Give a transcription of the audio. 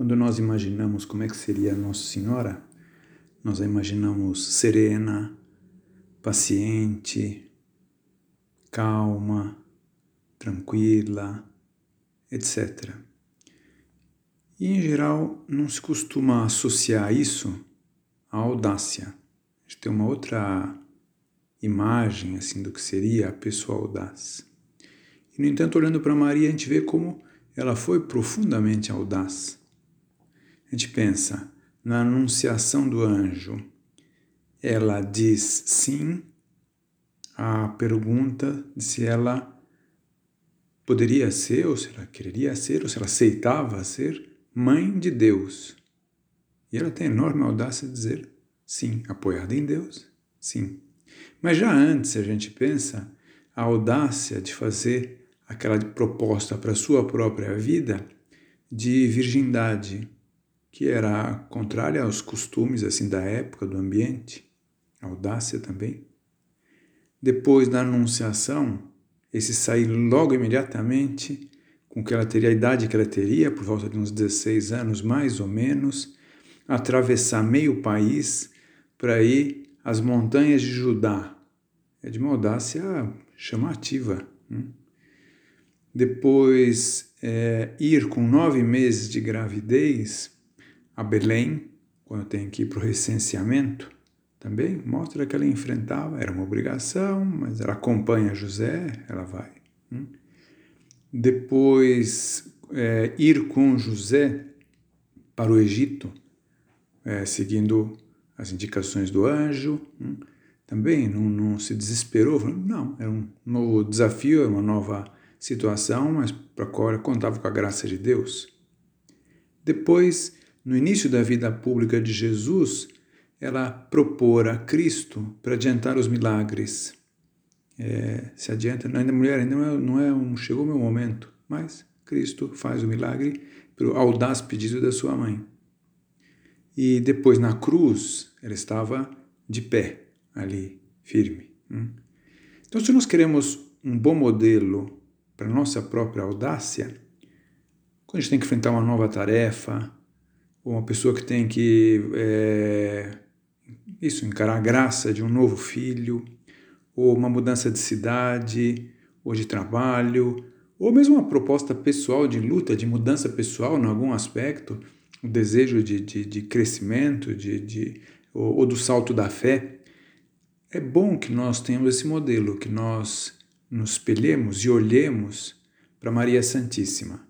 Quando nós imaginamos como é que seria Nossa Senhora, nós a imaginamos serena, paciente, calma, tranquila, etc. E em geral não se costuma associar isso à audácia. A gente tem uma outra imagem assim do que seria a pessoa audaz. E no entanto, olhando para Maria, a gente vê como ela foi profundamente audaz. A gente pensa na anunciação do anjo. Ela diz sim à pergunta de se ela poderia ser, ou se ela queria ser, ou se ela aceitava ser mãe de Deus. E ela tem enorme audácia de dizer sim, apoiada em Deus, sim. Mas já antes a gente pensa a audácia de fazer aquela proposta para a sua própria vida de virgindade, que era contrária aos costumes assim da época, do ambiente, audácia também. Depois da anunciação, esse sair logo imediatamente, com que ela teria a idade que ela teria, por volta de uns 16 anos mais ou menos, atravessar meio país para ir às montanhas de Judá. É de uma audácia chamativa. Hein? Depois, é, ir com nove meses de gravidez a Belém, quando tem que ir para o recenseamento, também mostra que ela enfrentava, era uma obrigação, mas ela acompanha José, ela vai. Hum? Depois, é, ir com José para o Egito, é, seguindo as indicações do anjo, hum? também não, não, se desesperou, não, era um novo desafio, era uma nova situação, mas para a qual contava com a graça de Deus. Depois, no início da vida pública de Jesus, ela propor a Cristo para adiantar os milagres. É, se adianta, ainda mulher, ainda não é, não é um, chegou o meu momento, mas Cristo faz o milagre pelo audaz pedido da sua mãe. E depois na cruz, ela estava de pé ali, firme. Hum? Então, se nós queremos um bom modelo para nossa própria audácia, quando a gente tem que enfrentar uma nova tarefa, uma pessoa que tem que é, isso, encarar a graça de um novo filho, ou uma mudança de cidade, ou de trabalho, ou mesmo uma proposta pessoal de luta, de mudança pessoal em algum aspecto, o desejo de, de, de crescimento, de, de, ou, ou do salto da fé. É bom que nós tenhamos esse modelo, que nós nos espelhemos e olhemos para Maria Santíssima.